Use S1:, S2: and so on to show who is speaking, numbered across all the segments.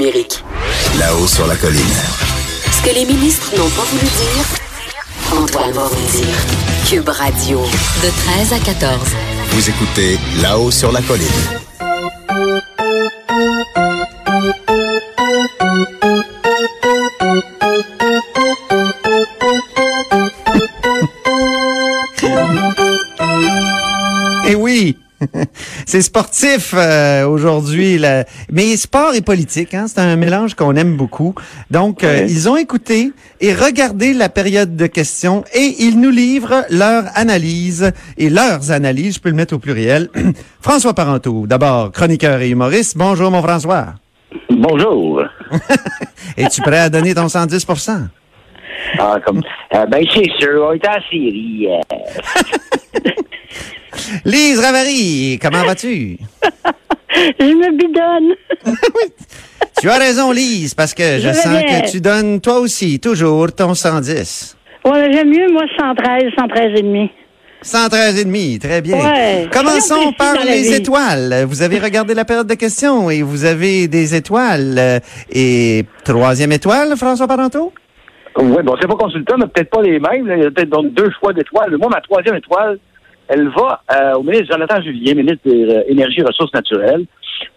S1: numérique.
S2: Là-haut sur la colline.
S1: Ce que les ministres n'ont pas voulu dire, Antoine va vous dire. Cube Radio, de 13 à 14.
S2: Vous écoutez Là-haut sur la colline.
S3: C'est sportif euh, aujourd'hui, mais sport et politique, hein, c'est un mélange qu'on aime beaucoup. Donc, euh, ils ont écouté et regardé la période de questions et ils nous livrent leur analyse et leurs analyses, je peux le mettre au pluriel. François Parenteau, d'abord chroniqueur et humoriste. Bonjour mon François.
S4: Bonjour.
S3: Es-tu prêt à donner ton 110%
S4: Ah, comme, euh, ben, c'est sûr, on est en série. euh,
S3: Lise Ravary, comment vas-tu?
S5: Je me bidonne.
S3: Tu as raison, Lise, parce que je, sens
S5: bien.
S3: que tu donnes toi aussi toujours ton 110.
S5: Ouais, j'aime mieux, moi, 113, 113 et demi.
S3: 113 et demi, très bien.
S5: Ouais.
S3: Commençons par les
S5: vie.
S3: étoiles. Vous avez regardé la période de questions et vous avez des étoiles. Et troisième étoile, François Parenteau?
S4: Oui, bon, c'est pas consultant, mais peut-être pas les mêmes. là. Il y a peut-être donc deux choix d'étoiles. Moi, ma troisième étoile, elle va euh, au ministre Jonathan Julien, ministre des euh, Énergies et Ressources naturelles,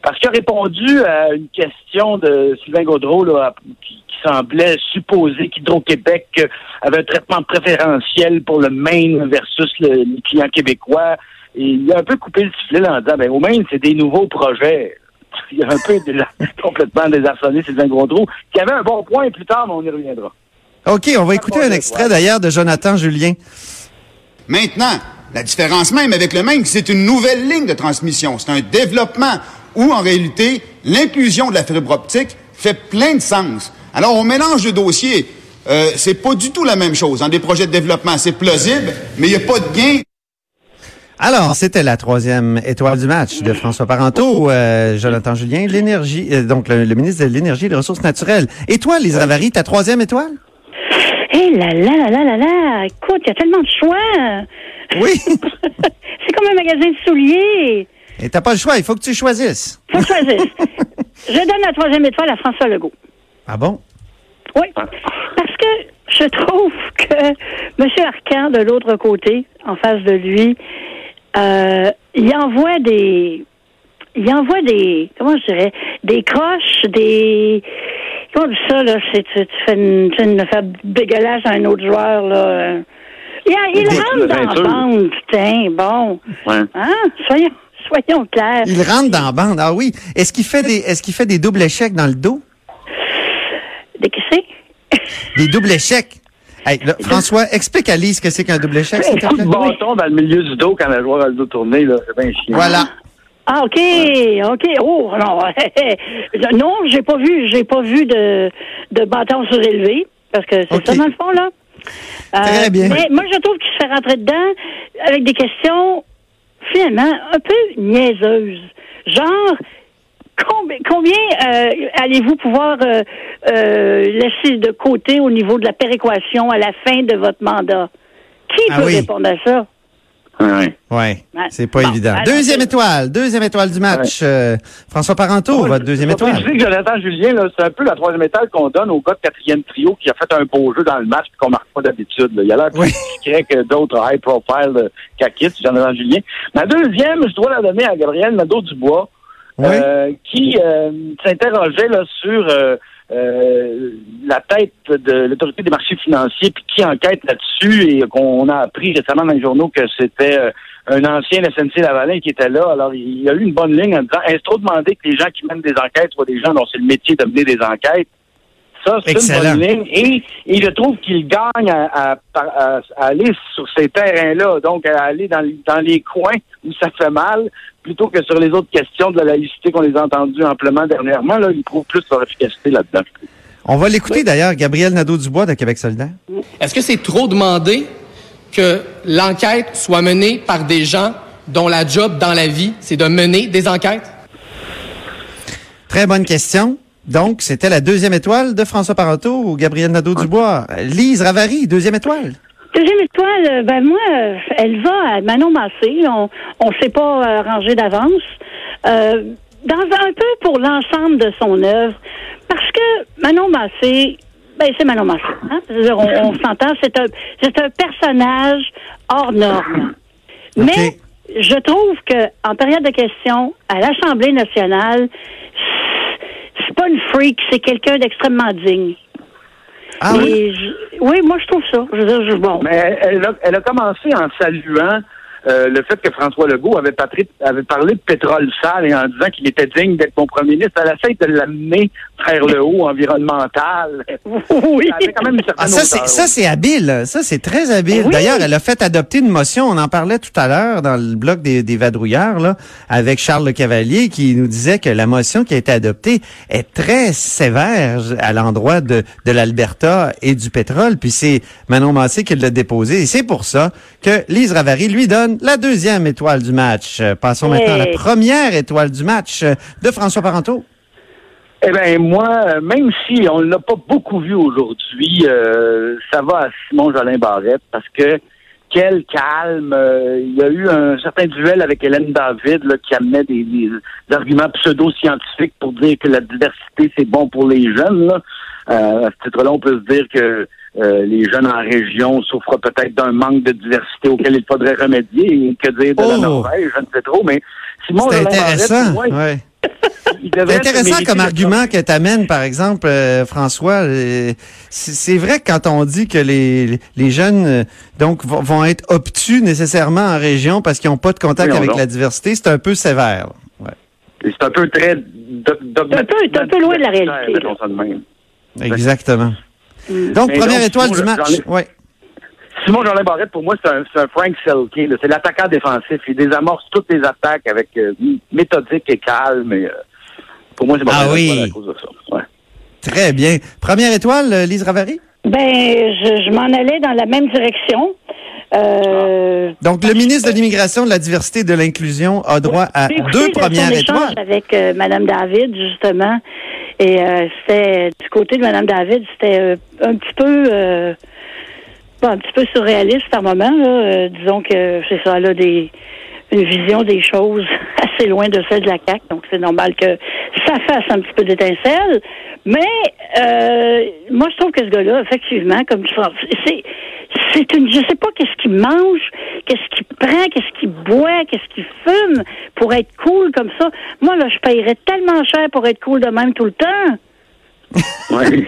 S4: parce qu'il a répondu à une question de Sylvain Gaudreau là, qui, qui semblait supposer qu'Hydro-Québec euh, avait un traitement préférentiel pour le Maine versus le, les clients québécois. Et il a un peu coupé le sifflet là, en disant, ben, au Maine, c'est des nouveaux projets. Il a un peu déjà complètement désarçonné Sylvain Gaudreau, qui avait un bon point plus tard, mais on y reviendra.
S3: OK, on va écouter un extrait d'ailleurs de Jonathan Julien.
S6: Maintenant, la différence même avec le Maine, c'est une nouvelle ligne de transmission. C'est un développement où, en réalité, l'inclusion de la fibre optique fait plein de sens. Alors, on mélange le dossier. Euh, c'est pas du tout la même chose. Dans des projets de développement, c'est plausible, mais il n'y a pas de gain
S3: Alors, c'était la troisième étoile du match de François Parenteau, euh, Jonathan Julien, l'énergie, euh, donc le, le ministre de l'énergie et des ressources naturelles. Et toi, Ravary, ta troisième étoile?
S5: Hé là là là là là là, écoute, il y a tellement de choix.
S3: Oui.
S5: c'est comme un magasin de souliers.
S3: Et t'as pas le choix, il faut que tu choisisses.
S5: Faut choisir. je donne la troisième étoile à François Legault.
S3: Ah bon?
S5: Oui. Parce que je trouve que M. Arcan, de l'autre côté, en face de lui, euh, il envoie des. Il envoie des. Comment je dirais? Des croches, des. Comment on dit ça, là? C'est, tu, tu fais une, tu fais une dégueulasse à un autre joueur, là. Il, rentre dans la bande, putain, bon.
S4: Ouais.
S5: Hein? Soyons, soyons clairs.
S3: Il rentre dans la bande. Ah oui. Est-ce qu'il fait des, est-ce qu'il fait des doubles échecs dans le dos?
S5: Des c'est?
S3: Des doubles échecs. Hey, là, François, explique à Lise ce que c'est qu'un double échec, s'il
S4: Un
S3: te plaît.
S4: bâton dans le milieu du dos quand le joueur a le dos tourné, là, c'est bien chiant.
S3: Voilà.
S5: Ah, OK, OK. Oh, non. non, j'ai pas vu, j'ai pas vu de, de bâton surélevé, parce que c'est ça, dans le fond, là. Euh,
S3: Très bien.
S5: Mais moi, je trouve qu'il se fait rentrer dedans avec des questions, finalement, un peu niaiseuses. Genre, combien, combien euh, allez-vous pouvoir euh, euh, laisser de côté au niveau de la péréquation à la fin de votre mandat? Qui
S3: Ah
S5: peut
S3: oui.
S5: répondre à ça?
S4: Ouais.
S3: Ouais. C'est pas
S5: Bon,
S3: évident. Deuxième étoile. Deuxième étoile du match. Euh, François Parenteau, votre deuxième
S4: je
S3: étoile.
S4: préciser que Jonathan Julien, c'est un peu la troisième étoile qu'on donne au gars de quatrième trio qui a fait un beau jeu dans le match qu'on marque pas d'habitude. Il a l'air plus
S3: Oui.
S4: discret que d'autres high profile euh, Jonathan Julien. Ma deuxième, je dois la donner à Gabriel Nadeau-Dubois,
S3: Oui.
S4: euh, qui euh, s'interrogeait là, sur euh, la tête de l'autorité des marchés financiers puis qui enquête là-dessus et qu'on a appris récemment dans les journaux que c'était euh, un ancien SNC Lavalin qui était là. Alors, il y a eu une bonne ligne en disant est-ce trop demandé que les gens qui mènent des enquêtes soient des gens dont c'est le métier de mener des enquêtes? Ça, c'est une bonne ligne. Et, et je trouve qu'il gagne à, à- à- à aller sur ces terrains-là, donc à aller dans, les- dans les coins où ça fait mal, plutôt que sur les autres questions de la laïcité qu'on les a entendues amplement dernièrement. Là, il trouve plus leur efficacité là-dedans.
S3: On va l'écouter d'ailleurs, Gabriel Nadeau-Dubois de Québec solidaire.
S7: Est-ce que c'est trop demandé que l'enquête soit menée par des gens dont la job dans la vie, c'est de mener des enquêtes?
S3: Très bonne question. Donc, c'était la deuxième étoile de François Parenteau ou Gabriel Nadeau-Dubois. Lise Ravary, deuxième étoile.
S5: Deuxième étoile, euh, ben moi, euh, elle va à Manon Massé. On on s'est pas euh, rangé d'avance. Euh, dans un peu pour l'ensemble de son œuvre, Manon Massé, ben c'est Manon Massé. Hein? On, on s'entend, c'est un, c'est un personnage hors norme. Mais je trouve que en période de questions, à l'Assemblée nationale, c'est pas une freak, c'est quelqu'un d'extrêmement digne.
S3: Ah oui?
S5: Je- oui, moi je trouve ça. Je veux dire, je- bon.
S4: Mais elle, elle a, elle a commencé en saluant euh, le fait que François Legault avait, patri- avait parlé de pétrole sale et en disant qu'il était digne d'être mon premier ministre. Elle essaie de l'amener vers le haut environnemental.
S5: oui.
S4: Quand même
S3: Ah, ça, c'est, ça, c'est habile. Ça, c'est très habile.
S5: Oui.
S3: D'ailleurs, elle a fait adopter une motion. On en parlait tout à l'heure dans le bloc des, des vadrouilleurs, là, avec Charles Le Cavalier, qui nous disait que la motion qui a été adoptée est très sévère à l'endroit de, de l'Alberta et du pétrole. Puis c'est Manon Massé qui l'a déposé. Et c'est pour ça que Lise Ravary lui donne la deuxième étoile du match. Euh, Passons maintenant à la première étoile du match euh, de François Parenteau.
S4: Eh bien, moi, euh, même si on ne l'a pas beaucoup vu aujourd'hui, euh, ça va à Simon Jolin Barrette parce que quel calme. euh, il y a eu un certain duel avec Hélène David là, qui amenait des, des arguments pseudo-scientifiques pour dire que la diversité, c'est bon pour les jeunes. Là. Euh, à ce titre-là, on peut se dire que euh, les jeunes en région souffrent peut-être d'un manque de diversité auquel il faudrait remédier. Et que dire de la
S3: Oh!
S4: Norvège, je ne sais trop, mais Simon
S3: C'est
S4: Barrette,
S3: intéressant. Ouais. C'est intéressant comme argument que t'amènes, par exemple, euh, François. euh, c'est vrai que quand on dit que les, les jeunes euh, donc vont, vont être obtus nécessairement en région parce qu'ils n'ont pas de contact
S4: Oui,
S3: avec
S4: donc.
S3: la diversité, c'est un peu sévère. Ouais.
S4: C'est un peu très...
S5: C'est un peu- c'est un peu loin de la réalité.
S3: Exactement.
S5: Mm.
S3: Donc,
S4: Mais
S3: première
S4: donc,
S3: étoile
S4: Simon,
S3: du match.
S4: Simon Jolin Barrette, pour moi, c'est un, Frank Selke. C'est l'attaquant défensif. Il désamorce toutes les attaques avec euh, méthodique et calme. Et, euh, pour moi, c'est
S3: Ah oui.
S4: à cause de ça. Ouais.
S3: Très bien. Première étoile, euh, Lise Ravary?
S5: Ben, je, je m'en allais dans la même direction. Euh,
S3: Donc, le ministre de l'Immigration, de la Diversité et de l'Inclusion a droit à deux
S5: de
S3: premières étoiles.
S5: avec euh, Madame David justement et euh, c'était du côté de Madame David c'était euh, un petit peu euh, bon, un petit peu surréaliste par moment là. Euh, disons que c'est ça là des une vision des choses assez loin de celle de la CAQ, donc c'est normal que ça fasse un petit peu d'étincelle. Mais euh, moi, je trouve que ce gars-là, effectivement, comme tu c'est c'est une, je sais pas qu'est-ce qu'il mange, prend, qu'est-ce qu'il boit, qu'est-ce qu'il fume pour être cool comme ça. Moi, là, je paierais tellement cher pour être cool de même tout le temps.
S4: Ouais.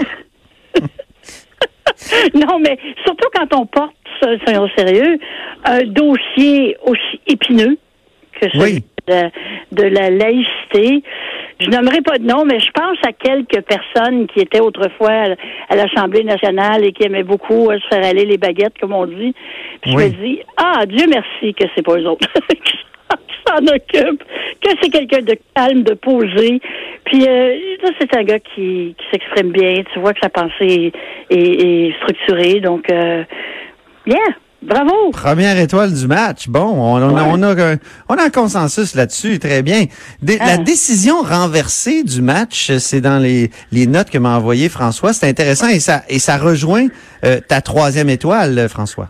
S5: non, mais surtout quand on porte, soyons sérieux, un dossier aussi épineux que celui
S3: Oui.
S5: de, de la laïcité. Je nommerai pas de nom, mais je pense à quelques personnes qui étaient autrefois à- l'Assemblée nationale et qui aimaient beaucoup euh, se faire aller les baguettes, comme on dit. Puis
S3: Oui.
S5: je me dis, ah, Dieu merci que c'est pas eux autres qui s'en occupent, que c'est quelqu'un de calme, de posé. Puis euh, c'est un gars qui, qui s'exprime bien. Tu vois que sa pensée est, est- est structurée. Donc, euh, yeah, bravo.
S3: Première étoile du match. Bon, on, on, a- on a, un, on a un consensus là-dessus, très bien. Dé-
S5: Ah.
S3: La décision renversée du match, c'est dans les, les notes que m'a envoyé François. C'est intéressant et ça, et ça rejoint euh, ta troisième étoile, François.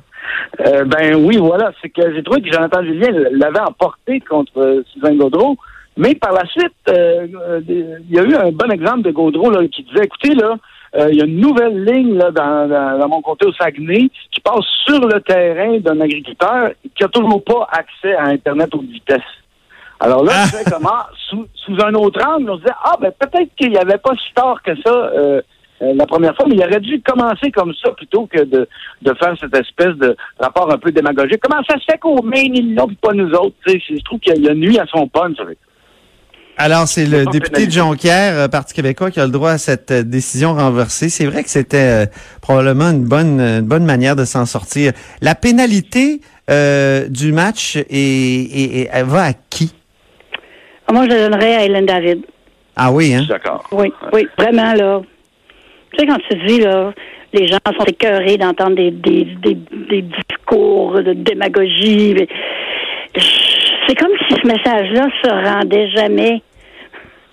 S4: Euh, ben oui, voilà. C'est que j'ai trouvé que Jonathan Julien l'avait emporté contre euh, Sylvain Gaudreau. Mais par la suite, euh, euh, il y a eu un bon exemple de Gaudreau là, qui disait, écoutez, là, euh, il y a une nouvelle ligne là, dans, dans, dans mon comté au Saguenay qui passe sur le terrain d'un agriculteur qui a toujours pas accès à Internet haute vitesse. Alors là,
S3: Ah.
S4: je comment, sous, sous un autre angle, on se disait, ah, ben peut-être qu'il n'y avait pas si tard que ça euh, euh, la première fois, mais il aurait dû commencer comme ça plutôt que de, de faire cette espèce de rapport un peu démagogique. Comment ça se fait qu'au Maine, ils l'ont, pas nous autres? Tu sais, Je trouve qu'il y a nuit à son punch avec
S3: Alors, c'est le député de. Jonquière, euh, Parti québécois, qui a le droit à cette euh, décision renversée. C'est vrai que c'était euh, probablement une bonne, une bonne manière de s'en sortir. La pénalité euh, du match est, est- est- elle va à qui?
S5: Moi, je le donnerais à Hélène David.
S3: Ah oui,
S4: Je
S3: hein?
S4: suis d'accord.
S5: Oui, oui, vraiment, là. Tu sais, quand tu dis, là, les gens sont écœurés d'entendre des, des, des, des discours de démagogie. mais C'est comme si ce message-là se rendait jamais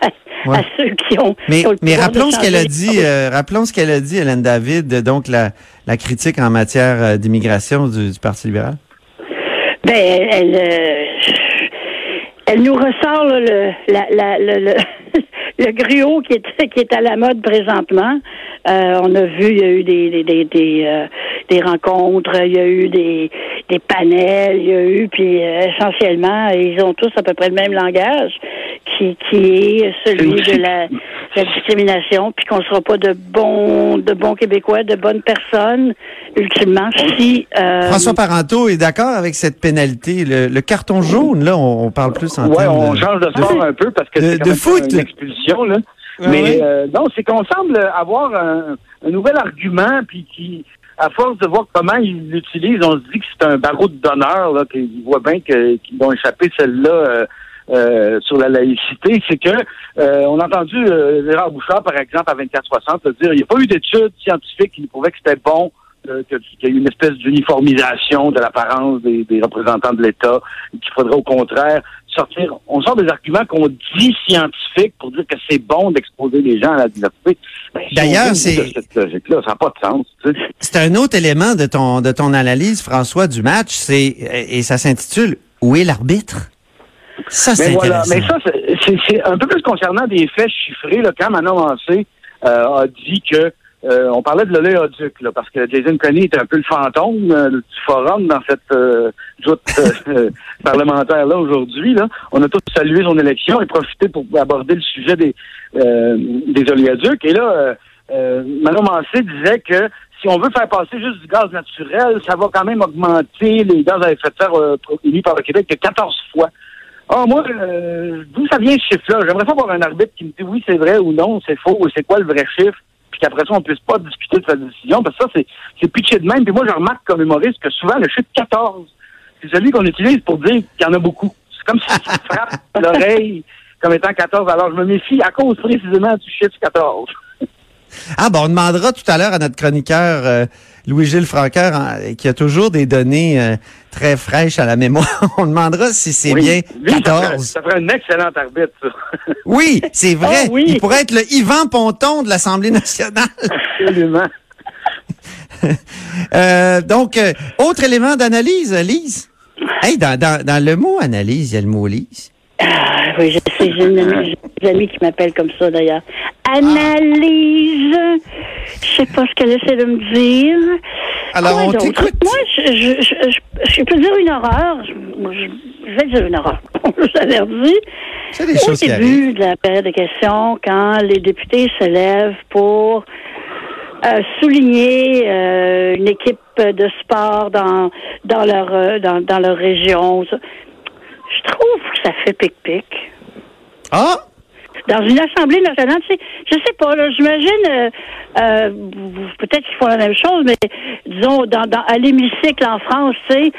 S5: à,
S3: Ouais.
S5: à ceux qui ont.
S3: Mais,
S5: qui ont le
S3: mais rappelons ce qu'elle a dit, euh, rappelons ce qu'elle a dit, Hélène David, donc la, la critique en matière euh, d'immigration du, du Parti libéral.
S5: Ben, elle, elle, euh, elle nous ressort là, le, la, la, le, le, le griot qui est, qui est à la mode présentement. Euh, on a vu, il y a eu des, des, des, des, euh, des rencontres, il y a eu des, des panels, il y a eu, puis euh, essentiellement, ils ont tous à peu près le même langage, qui, qui est celui de la, la discrimination, puis qu'on ne sera pas de bons, de bons Québécois, de bonnes personnes, ultimement, si... Euh,
S3: François Parenteau est d'accord avec cette pénalité. Le, le carton jaune, là, on, on parle plus en
S4: Ouais,
S3: termes
S4: on
S3: de-
S4: change de sport un peu parce que
S3: De-
S4: c'est quand
S3: de
S4: même
S3: foot.
S4: une expulsion là.
S3: Ouais,
S4: Mais
S3: ouais.
S4: euh, non, c'est qu'on semble avoir un, un nouvel argument puis qui à force de voir comment ils l'utilisent, on se dit que c'est un barreau de d'honneur là qu'ils voient bien que- qu'ils vont échapper celle-là euh, euh, sur la laïcité, c'est que euh, on a entendu euh, Gérard Bouchard, par exemple, à 2460, le dire il n'y a pas eu d'études scientifiques qui prouvaient que c'était bon euh, qu'il y a une espèce d'uniformisation de l'apparence des, des représentants de l'État, qu'il faudrait au contraire sortir. On sort des arguments qu'on dit scientifiques pour dire que c'est bon d'exposer les gens à la diversité. Ben,
S3: D'ailleurs, c'est-
S4: de cette logique-là, ça n'a pas de sens. tu sais.
S3: C'est un autre élément de ton de ton analyse, François, du match, c'est et ça s'intitule Où est l'arbitre? Ça, c'est
S4: voilà, mais ça, c'est un peu plus concernant des faits chiffrés. Là, quand Manon Mancé euh, a dit que euh, on parlait de l'oléoduc, là, parce que Jason Kenney était un peu le fantôme euh, du forum dans cette euh, joute euh, parlementaire-là aujourd'hui. Là. On a tous salué son élection et profité pour aborder le sujet des, euh, des oléoducs. Et là, euh, Manon Mancé disait que si on veut faire passer juste du gaz naturel, ça va quand même augmenter les gaz à effet de serre émis par le Québec de 14 fois. Ah, moi, d'où ça vient ce chiffre-là? J'aimerais pas avoir un arbitre qui me dit oui, c'est vrai ou non, c'est faux, ou c'est quoi le vrai chiffre, qu'après ça, on puisse pas discuter de sa décision, parce que ça, c'est, c'est pitché de même. Puis moi, je remarque comme humoriste que souvent, le chiffre 14, c'est celui qu'on utilise pour dire qu'il y en a beaucoup. C'est comme si ça frappe l'oreille comme étant 14. Alors, je me méfie à cause précisément du chiffre 14.
S3: Ah bon, on demandera tout à l'heure à notre chroniqueur euh, Louis-Gilles Franqueur, hein, qui a toujours des données euh, très fraîches à la mémoire. on demandara si c'est
S4: Oui.
S3: bien
S4: Lui, ça ferait,
S3: 14.
S4: ça ferait un excellent arbitre, ça.
S3: Oui, c'est vrai.
S5: Ah oui.
S3: Il pourrait être le Yvan Ponton de l'Assemblée nationale.
S4: Absolument.
S3: Euh, donc, euh, autre élément d'analyse, Lise? Hey, dans, dans, dans le mot analyse, il y a le mot Lise.
S5: Ah, oui, j'ai une amie- j'ai des amis qui m'appellent comme ça d'ailleurs. Analyse. Je sais pas ce qu'elle essaie de me dire.
S3: Alors,
S5: Quoi
S3: on t'écoute.
S5: Moi, je, je, je, je, je peux dire une horreur. Je, moi, je, je vais dire une horreur. Je l'avais dit.
S3: C'est des
S5: Au
S3: choses qui arrivent.
S5: début de la période de questions, quand les députés se lèvent pour euh, souligner euh, une équipe de sport dans dans leur euh, dans, dans leur région, ça, je trouve que ça fait pic-pic.
S3: Ah!
S5: Dans une assemblée nationale, tu sais, je sais pas, là, j'imagine, euh, euh, vous- peut-être qu'ils font la même chose, mais disons, dans, dans, à l'hémicycle en France, tu sais,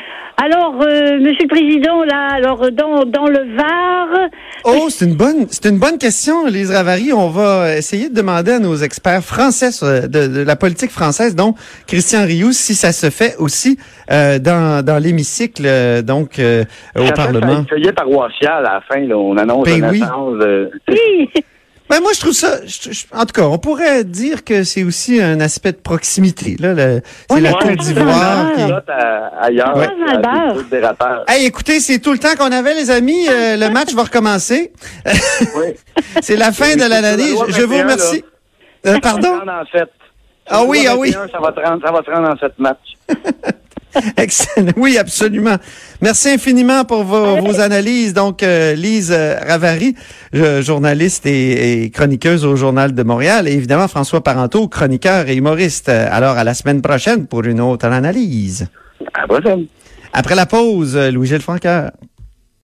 S5: alors, euh, Monsieur le Président, là, alors, dans, dans le Var,
S3: Oh, c'est une bonne, c'est une bonne question, Lise Ravary. On va essayer de demander à nos experts français sur- de, de la politique française, dont Christian Rioux, si ça se fait aussi euh, dans, dans l'hémicycle, euh, donc euh, au
S4: Ça fait
S3: Parlement.
S4: un feuillet paroissial à la fin, là, on annonce
S3: Ben
S4: la
S3: oui.
S4: de-
S5: oui,
S3: Ben moi, je trouve ça. je- je- en tout cas, on pourrait dire que c'est aussi un aspect de proximité. Là, le- c'est
S5: Oui,
S3: la Côte
S5: c'est
S3: d'Ivoire.
S4: ailleurs.
S5: Ouais. le
S4: des dérateurs.
S3: Hey, écoutez, c'est tout le temps qu'on avait, les amis. Euh, le match va recommencer.
S4: Oui.
S3: C'est la fin
S4: Oui,
S3: de l'année.
S4: la
S3: Je, je vous
S4: 21,
S3: remercie. Euh, pardon?
S4: 30 en sept.
S3: Ah oui, ah oui.
S4: 21, Ça va te rendre, ça va te rendre en sept matchs.
S3: Excellent. Oui, absolument. Merci infiniment pour vos, vos analyses. Donc, euh, Lise euh, Ravary, euh, journaliste et, et chroniqueuse au Journal de Montréal, et évidemment François Parenteau, chroniqueur et humoriste. Alors, à la semaine prochaine pour une autre analyse.
S4: À la prochaine.
S3: Après la pause, euh, Louis-Gilles Franqueur.